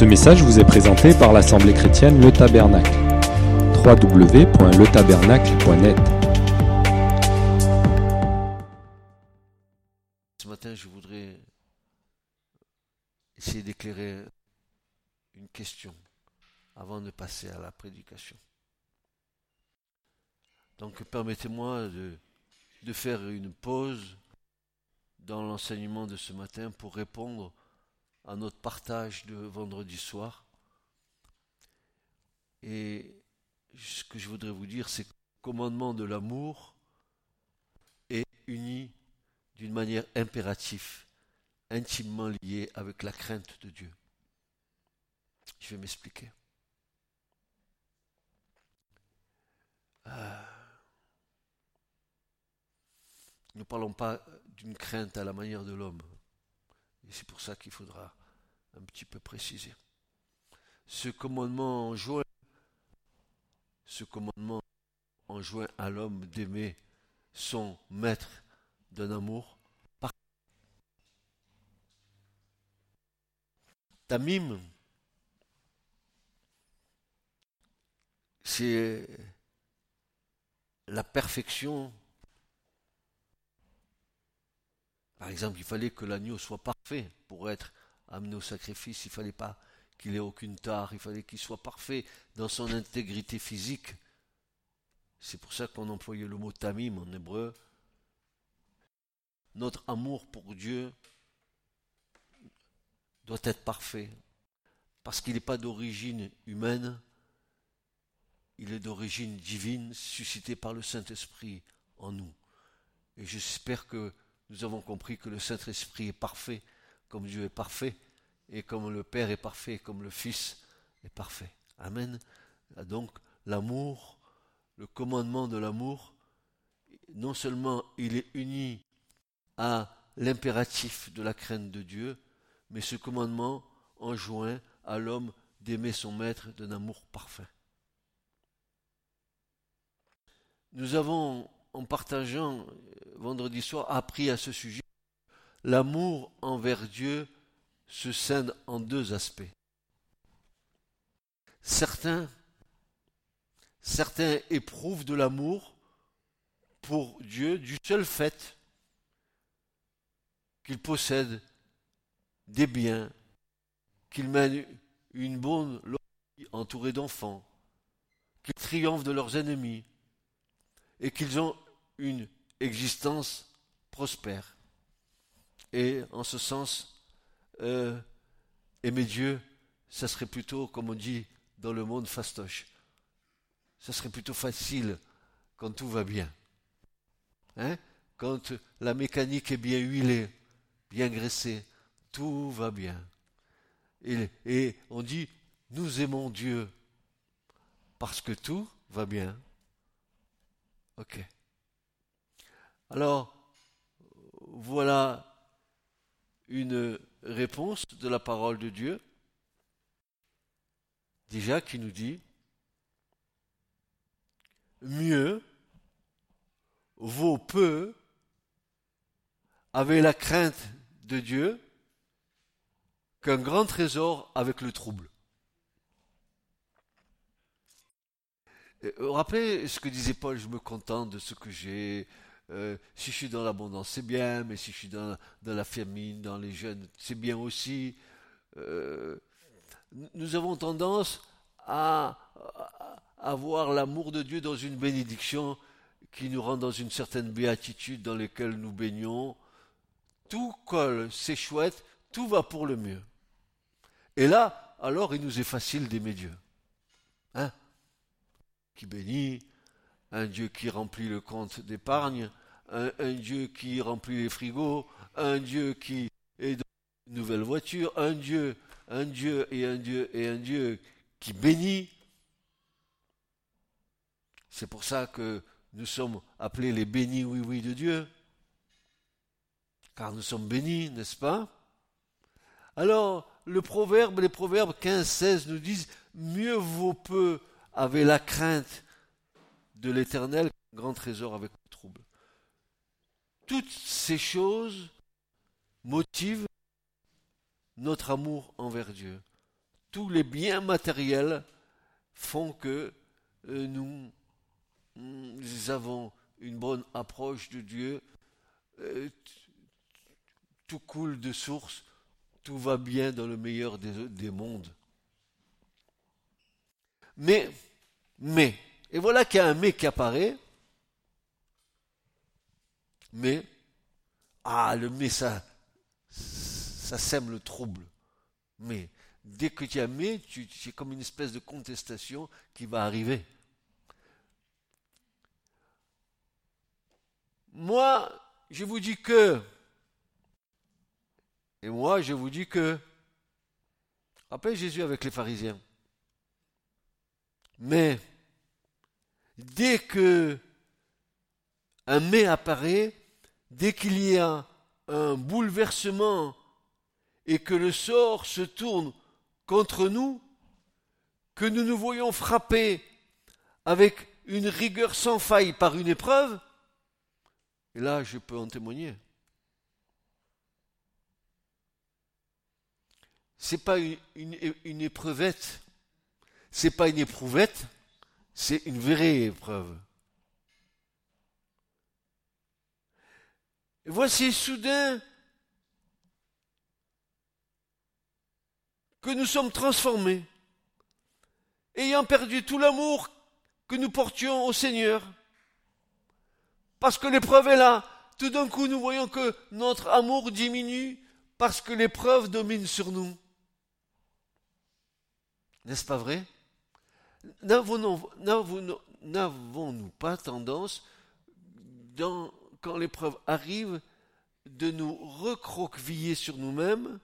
Ce message vous est présenté par l'Assemblée chrétienne Le Tabernacle. www.letabernacle.net Ce matin, je voudrais essayer d'éclairer une question avant de passer à la prédication. Donc permettez-moi de, de faire une pause dans l'enseignement de ce matin pour répondre à notre partage de vendredi soir. Et ce que je voudrais vous dire, c'est que le commandement de l'amour est uni d'une manière impérative, intimement lié avec la crainte de Dieu. Je vais m'expliquer. Euh, nous ne parlons pas d'une crainte à la manière de l'homme. Et c'est pour ça qu'il faudra un petit peu préciser. Ce commandement enjoint, ce commandement à l'homme d'aimer son maître d'un amour. Tamim, c'est la perfection Par exemple, il fallait que l'agneau soit parfait pour être amené au sacrifice. Il fallait pas qu'il ait aucune tare. Il fallait qu'il soit parfait dans son intégrité physique. C'est pour ça qu'on employait le mot tamim en hébreu. Notre amour pour Dieu doit être parfait. Parce qu'il n'est pas d'origine humaine, il est d'origine divine, suscité par le Saint-Esprit en nous. Et j'espère que nous avons compris que le Saint-Esprit est parfait, comme Dieu est parfait, et comme le Père est parfait, comme le Fils est parfait. Amen. Donc l'amour, le commandement de l'amour, non seulement il est uni à l'impératif de la crainte de Dieu, mais ce commandement enjoint à l'homme d'aimer son maître d'un amour parfait. Nous avons en partageant euh, vendredi soir, appris à ce sujet. L'amour envers Dieu se scinde en deux aspects. Certains, certains éprouvent de l'amour pour Dieu du seul fait qu'ils possèdent des biens, qu'ils mènent une bonne vie entourée d'enfants, qu'ils triomphent de leurs ennemis, et qu'ils ont une existence prospère. Et en ce sens, euh, aimer Dieu, ça serait plutôt, comme on dit dans le monde fastoche, ça serait plutôt facile quand tout va bien. Hein? Quand la mécanique est bien huilée, bien graissée, tout va bien. Et, et on dit, nous aimons Dieu parce que tout va bien. Ok. Alors, voilà une réponse de la parole de Dieu, déjà qui nous dit, mieux vaut peu avec la crainte de Dieu qu'un grand trésor avec le trouble. Vous rappelez ce que disait Paul, je me contente de ce que j'ai. Euh, si je suis dans l'abondance, c'est bien, mais si je suis dans, la famine, dans les jeunes, c'est bien aussi. Euh, nous avons tendance à, avoir l'amour de Dieu dans une bénédiction qui nous rend dans une certaine béatitude dans laquelle nous baignons. Tout colle, c'est chouette, tout va pour le mieux. Et là, alors il nous est facile d'aimer Dieu. Hein? Qui bénit, un Dieu qui remplit le compte d'épargne, un, Dieu qui remplit les frigos, un Dieu qui est dans une nouvelle voiture, un Dieu, un Dieu et un Dieu et un Dieu qui bénit. C'est pour ça que nous sommes appelés les bénis oui oui de Dieu. Car nous sommes bénis, n'est-ce pas? Alors, le proverbe, les proverbes 15, 16 nous disent mieux vaut peu avait la crainte de l'éternel, grand trésor avec. Toutes ces choses motivent notre amour envers Dieu. tous les biens matériels font que euh, nous, avons une bonne approche de Dieu. Euh, tout coule de source, tout va bien dans le meilleur des, des mondes. Mais, mais, et voilà qu'il y a un mais qui apparaît. Mais, ah, le mais, ça, ça sème le trouble. Mais, dès que tu as mais, c'est comme une espèce de contestation qui va arriver. Moi, je vous dis que, et moi, je vous dis que, rappelez Jésus avec les pharisiens. Mais, dès que un mais apparaît, dès qu'il y a un bouleversement et que le sort se tourne contre nous, que nous nous voyons frapper avec une rigueur sans faille par une épreuve, et là je peux en témoigner. C'est pas une, une, c'est pas une éprouvette, c'est une vraie épreuve. Voici soudain que nous sommes transformés, ayant perdu tout l'amour que nous portions au Seigneur. Parce que l'épreuve est là. Tout d'un coup, nous voyons que notre amour diminue parce que l'épreuve domine sur nous. N'est-ce pas vrai? N'avons-nous pas tendance, quand l'épreuve arrive, de nous recroqueviller sur nous-mêmes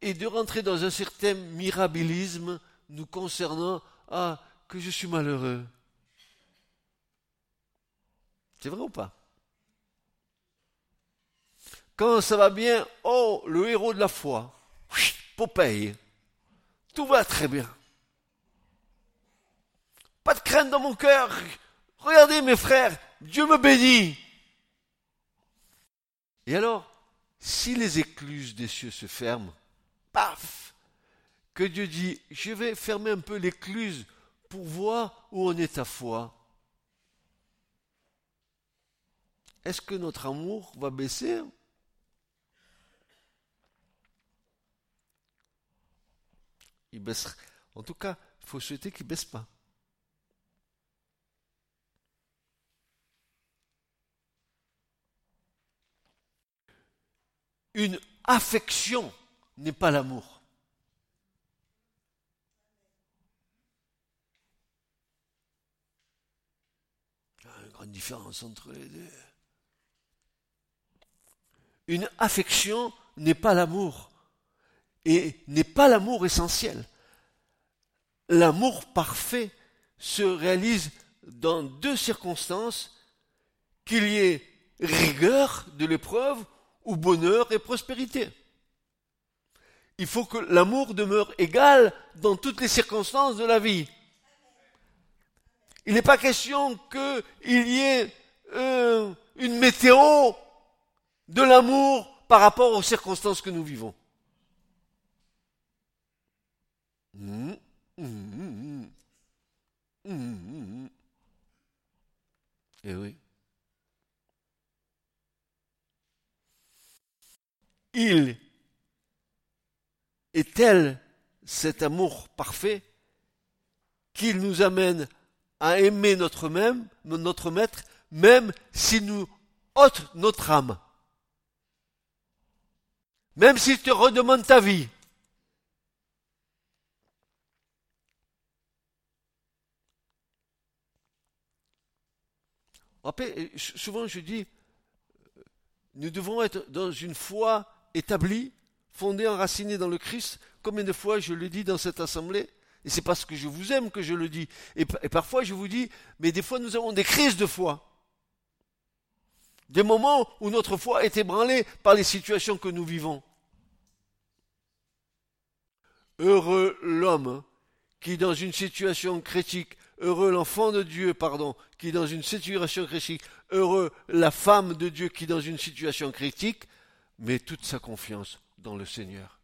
et de rentrer dans un certain mirabilisme nous concernant Ah, que je suis malheureux. C'est vrai ou pas? Quand ça va bien, oh, le héros de la foi, Popeye, tout va très bien. Pas de crainte dans mon cœur. Regardez mes frères, Dieu me bénit. Et alors, si les écluses des cieux se ferment, paf, que Dieu dit, je vais fermer un peu l'écluse pour voir où on est ta foi. Est-ce que notre amour va baisser? Il baissera. En tout cas, il faut souhaiter qu'il ne baisse pas. Une affection n'est pas l'amour. Grande différence entre les deux. Une affection n'est pas l'amour et n'est pas l'amour essentiel. L'amour parfait se réalise dans deux circonstances, qu'il y ait rigueur de l'épreuve ou bonheur et prospérité il faut que l'amour demeure égal dans toutes les circonstances de la vie. Il n'est pas question qu'il y ait euh, une météo de l'amour par rapport aux circonstances que nous vivons. Mmh, mmh, mmh, eh oui. Il est tel cet amour parfait qu'il nous amène à aimer notre même, notre maître, même s'il nous ôte notre âme. Même s'il te redemande ta vie. souvent je dis, nous devons être dans une foi établie fondé, enraciné dans le Christ. Combien de fois je le dis dans cette assemblée Et c'est parce que je vous aime que je le dis. Et, et, parfois je vous dis, mais des fois nous avons des crises de foi. Des moments où notre foi est ébranlée par les situations que nous vivons. Heureux l'homme qui dans une situation critique, heureux l'enfant de Dieu, pardon, qui dans une situation critique, heureux la femme de Dieu qui dans une situation critique met toute sa confiance dans le Seigneur.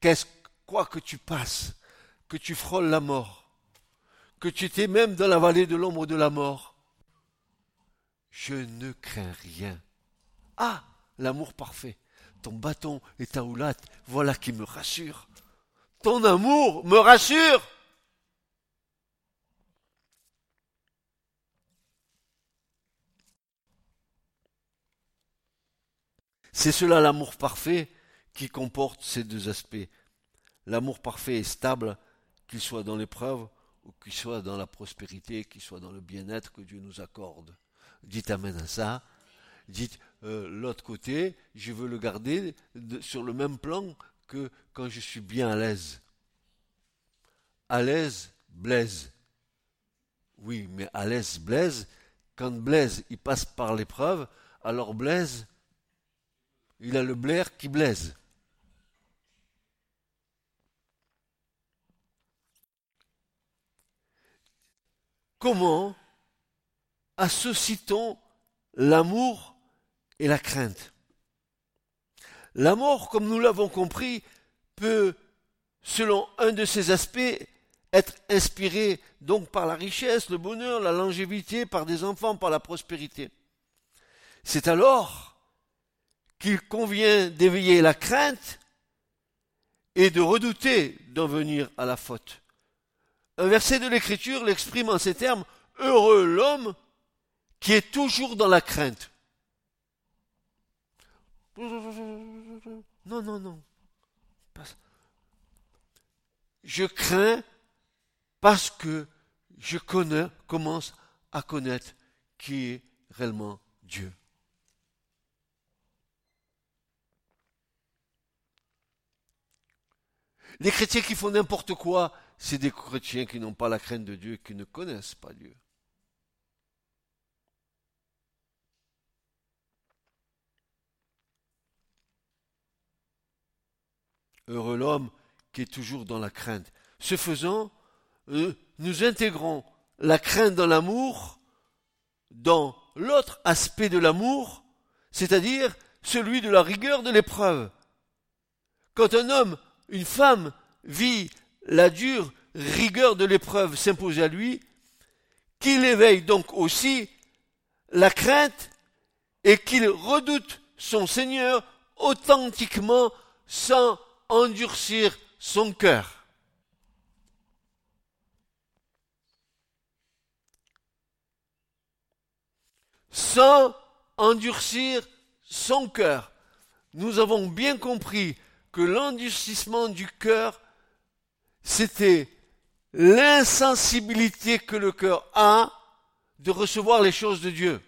qu'est-ce, quoi que tu passes, que tu frôles la mort, que tu étais même dans la vallée de l'ombre de la mort, je ne crains rien. Ah, l'amour parfait, ton bâton et ta houlette, voilà qui me rassure. Ton amour me rassure. C'est cela l'amour parfait qui comporte ces deux aspects. L'amour parfait est stable, qu'il soit dans l'épreuve ou qu'il soit dans la prospérité, qu'il soit dans le bien-être que Dieu nous accorde. Dites Amen à ça. Dites euh, l'autre côté, je veux le garder sur le même plan que quand je suis bien à l'aise. À l'aise, Blaise. Oui, mais à l'aise, Blaise, quand Blaise il passe par l'épreuve, alors Blaise, il a le blaire qui blaise. Comment associe-t-on l'amour et la crainte? L'amour, comme nous l'avons compris, peut, selon un de ses aspects, être inspiré donc par la richesse, le bonheur, la longévité, par des enfants, par la prospérité. C'est alors qu'il convient d'éveiller la crainte et de redouter d'en venir à la faute. Un verset de l'Écriture l'exprime en ces termes Heureux l'homme qui est toujours dans la crainte. Non, non, non. Je crains parce que je connais, commence à connaître qui est réellement Dieu. Les chrétiens qui font n'importe quoi, c'est des chrétiens qui n'ont pas la crainte de Dieu, qui ne connaissent pas Dieu. Heureux l'homme qui est toujours dans la crainte. Ce faisant, euh, nous intégrons la crainte dans l'amour dans l'autre aspect de l'amour, c'est-à-dire celui de la rigueur de l'épreuve. Quand un homme, une femme vit la dure rigueur de l'épreuve s'imposer à lui, qu'il éveille donc aussi la crainte et qu'il redoute son Seigneur authentiquement sans endurcir son cœur. Sans endurcir son cœur. Nous avons bien compris que l'endurcissement du cœur, c'était l'insensibilité que le cœur a de recevoir les choses de Dieu.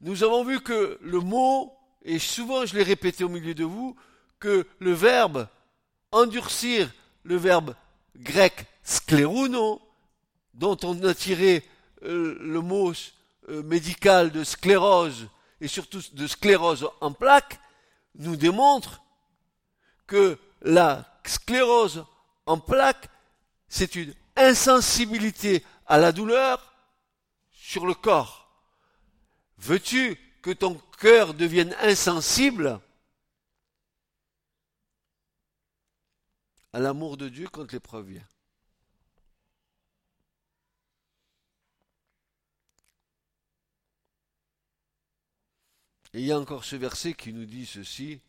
Nous avons vu que le mot, et souvent je l'ai répété au milieu de vous, que le verbe endurcir, le verbe grec scléruno, dont on a tiré euh, le mot euh, médical de sclérose et surtout de sclérose en plaques, nous démontre que la sclérose en plaques, c'est une insensibilité à la douleur sur le corps. Veux-tu que ton cœur devienne insensible à l'amour de Dieu quand l'épreuve vient? Et il y a encore ce verset qui nous dit ceci,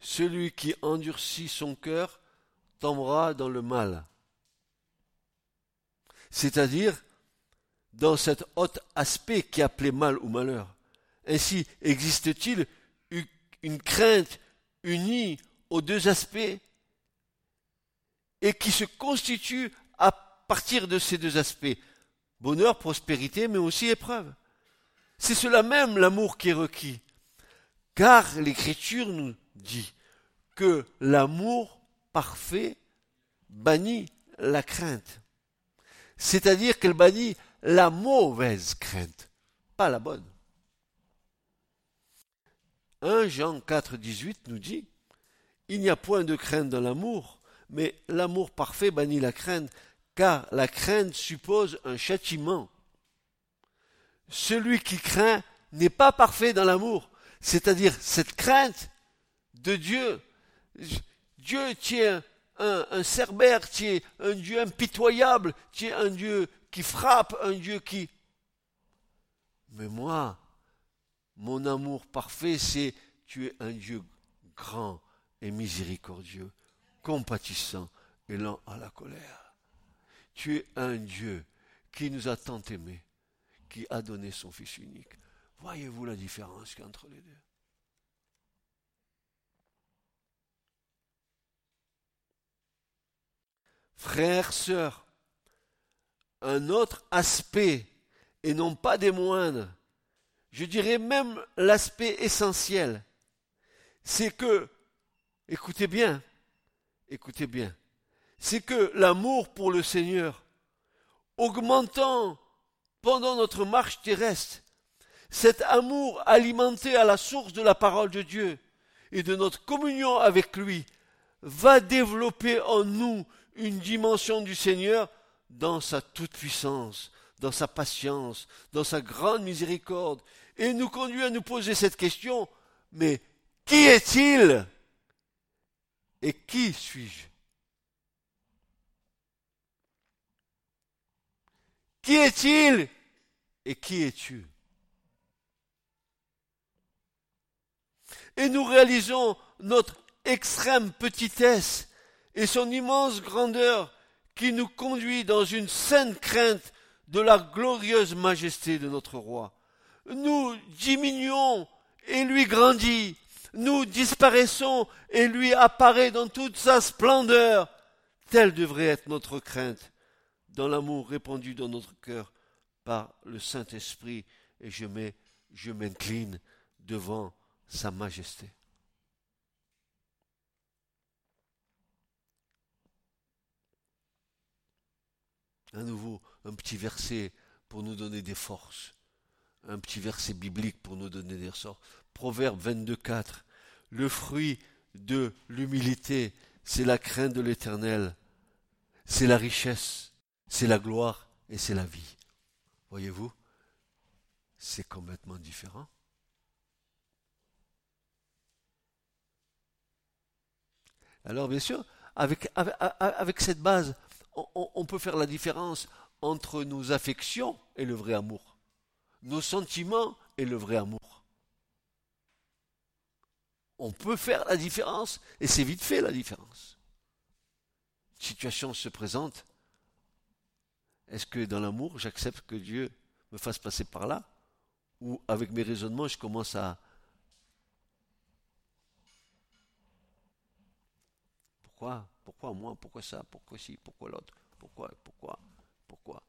Celui qui endurcit son cœur tombera dans le mal. C'est-à-dire dans cet autre aspect qui est appelé mal ou malheur. Ainsi, existe-t-il une crainte unie aux deux aspects et qui se constitue à partir de ces deux aspects bonheur, prospérité, mais aussi épreuve. C'est cela même l'amour qui est requis. Car l'Écriture nous dit que l'amour parfait bannit la crainte. C'est-à-dire qu'elle bannit la mauvaise crainte, pas la bonne. 1 Jean 4, 18 nous dit Il n'y a point de crainte dans l'amour, mais l'amour parfait bannit la crainte, car la crainte suppose un châtiment. Celui qui craint n'est pas parfait dans l'amour, c'est-à-dire cette crainte de Dieu. Dieu, tu es un, un, cerbère, tu es un Dieu impitoyable, tu es un Dieu qui frappe, un Dieu qui... Mais moi, mon amour parfait, c'est tu es un Dieu grand et miséricordieux, compatissant et lent à la colère. Tu es un Dieu qui nous a tant aimés, qui a donné son Fils unique. Voyez-vous la différence entre les deux? Frères, sœurs, un autre aspect, et non pas des moindres, je dirais même l'aspect essentiel, c'est que, écoutez bien, écoutez bien, c'est que l'amour pour le Seigneur, augmentant pendant notre marche terrestre, cet amour alimenté à la source de la parole de Dieu et de notre communion avec lui, va développer en nous une dimension du Seigneur dans sa toute-puissance, dans sa patience, dans sa grande miséricorde, et nous conduit à nous poser cette question, mais qui est-il et qui suis-je? Qui est-il et qui es-tu? Et nous réalisons notre extrême petitesse et son immense grandeur qui nous conduit dans une sainte crainte de la glorieuse majesté de notre roi. Nous diminuons et lui grandit. Nous disparaissons et lui apparaît dans toute sa splendeur. Telle devrait être notre crainte dans l'amour répandu dans notre cœur par le Saint-Esprit et je m'incline devant sa majesté. À nouveau, un petit verset pour nous donner des forces. Un petit verset biblique pour nous donner des ressorts. Proverbe 22, 4. Le fruit de l'humilité, c'est la crainte de l'éternel. C'est la richesse, c'est la gloire et c'est la vie. Voyez-vous, c'est complètement différent. Alors bien sûr, avec, cette base, on, peut faire la différence entre nos affections et le vrai amour, nos sentiments et le vrai amour. On peut faire la différence et c'est vite fait la différence. situation se présente. Est-ce que dans l'amour, j'accepte que Dieu me fasse passer par là? Ou avec mes raisonnements, je commence à... Pourquoi? Pourquoi moi? Pourquoi ça? Pourquoi ci? Pourquoi l'autre? Pourquoi? Pourquoi? Pourquoi?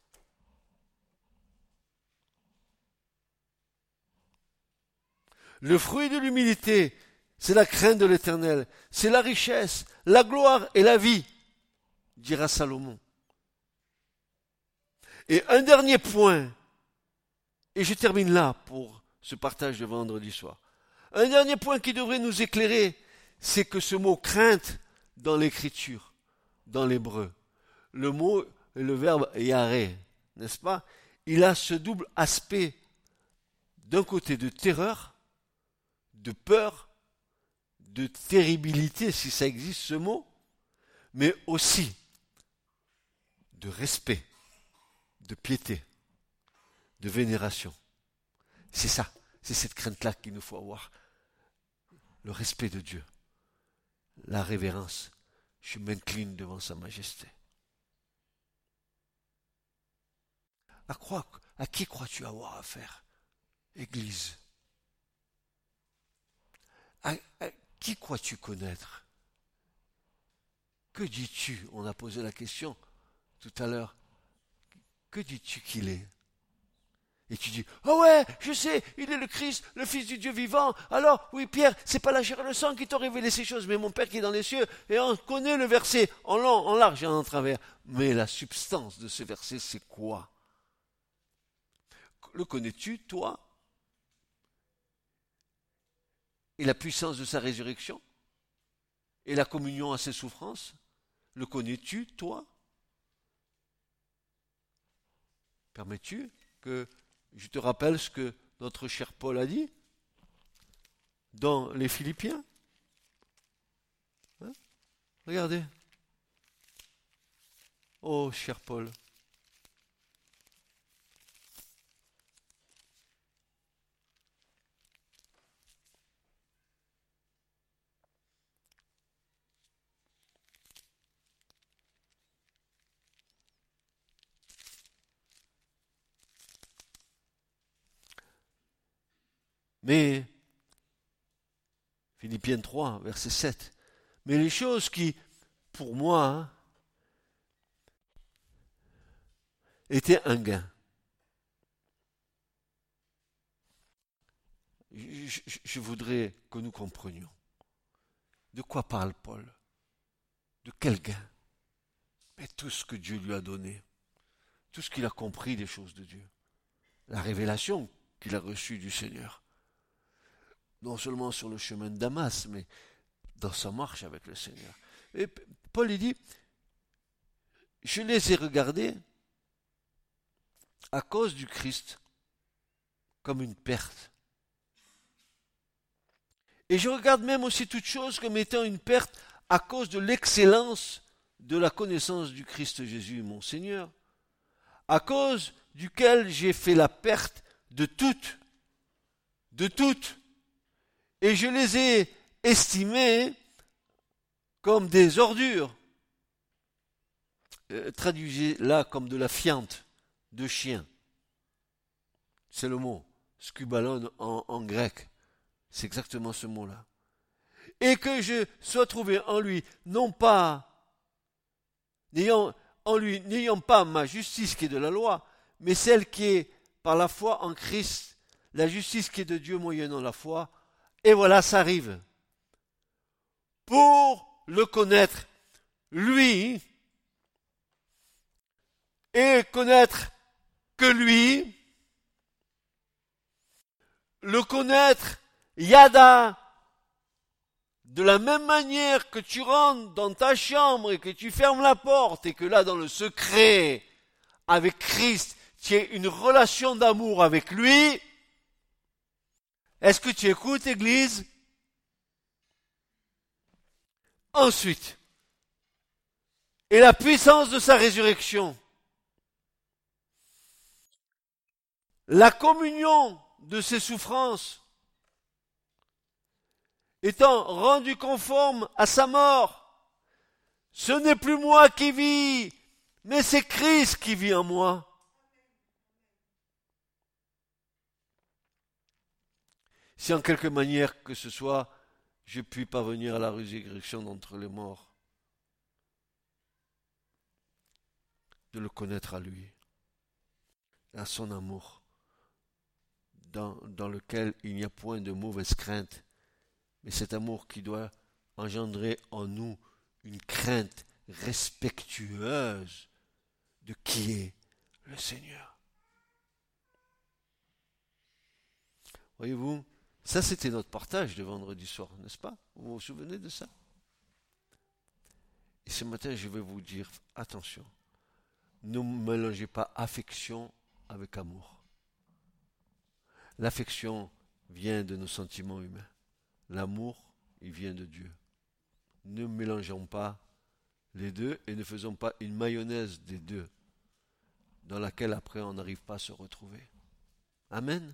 Le fruit de l'humilité, c'est la crainte de l'éternel, c'est la richesse, la gloire et la vie, dira Salomon. Et un dernier point, et je termine là pour ce partage de vendredi soir. Un dernier point qui devrait nous éclairer, c'est que ce mot crainte dans l'écriture, dans l'hébreu. Le mot, le verbe yaré, n'est-ce pas? Il a ce double aspect d'un côté de terreur, de peur, de terribilité, si ça existe ce mot, mais aussi de respect, de piété, de vénération. C'est ça, c'est cette crainte-là qu'il nous faut avoir. Le respect de Dieu la révérence. Je m'incline devant sa majesté. À, qui crois-tu avoir affaire, Église? À, qui crois-tu connaître? Que dis-tu? On a posé la question tout à l'heure. Que dis-tu qu'il est? Et tu dis, oh ouais, je sais, il est le Christ, le Fils du Dieu vivant. Alors, oui, Pierre, c'est pas la chair et le sang qui t'ont révélé ces choses, mais mon Père qui est dans les cieux. Et on connaît le verset en long, en large et en travers. Mais la substance de ce verset, c'est quoi? Le connais-tu, toi? Et la puissance de sa résurrection? Et la communion à ses souffrances? Le connais-tu, toi? Permets-tu que je te rappelle ce que notre cher Paul a dit dans les Philippiens? Hein Regardez. Oh, cher Paul, Mais, Philippiens 3, verset 7, mais les choses qui, pour moi, hein, étaient un gain. Je, je, voudrais que nous comprenions. De quoi parle Paul? De quel gain? Mais tout ce que Dieu lui a donné, tout ce qu'il a compris des choses de Dieu, la révélation qu'il a reçue du Seigneur, non seulement sur le chemin de Damas, mais dans sa marche avec le Seigneur. Et Paul dit, je les ai regardés à cause du Christ comme une perte. Et je regarde même aussi toute chose comme étant une perte à cause de l'excellence de la connaissance du Christ Jésus, mon Seigneur, à cause duquel j'ai fait la perte de toutes, de toutes, et je les ai estimés comme des ordures. Euh, traduisez là comme de la fiente de chien. C'est le mot. Scubalon en, en grec. C'est exactement ce mot-là. Et que je sois trouvé en lui, non pas, n'ayant, en lui, n'ayant pas ma justice qui est de la loi, mais celle qui est par la foi en Christ, la justice qui est de Dieu moyennant la foi, et voilà, ça arrive. Pour le connaître, lui, et connaître que lui, le connaître, Yada, de la même manière que tu rentres dans ta chambre et que tu fermes la porte et que là, dans le secret, avec Christ, tu as une relation d'amour avec lui, est-ce que tu écoutes, Église? Ensuite, et la puissance de sa résurrection, la communion de ses souffrances, étant rendue conforme à sa mort, ce n'est plus moi qui vis, mais c'est Christ qui vit en moi. Si en quelque manière que ce soit, je puis parvenir à la résurrection d'entre les morts, de le connaître à lui, à son amour, dans, dans lequel il n'y a point de mauvaise crainte, mais cet amour qui doit engendrer en nous une crainte respectueuse de qui est le Seigneur. Voyez-vous, ça, c'était notre partage de vendredi soir, n'est-ce pas? Vous vous souvenez de ça? Et ce matin, je vais vous dire, attention, ne mélangez pas affection avec amour. L'affection vient de nos sentiments humains. L'amour, il vient de Dieu. Ne mélangeons pas les deux et ne faisons pas une mayonnaise des deux dans laquelle après on n'arrive pas à se retrouver. Amen.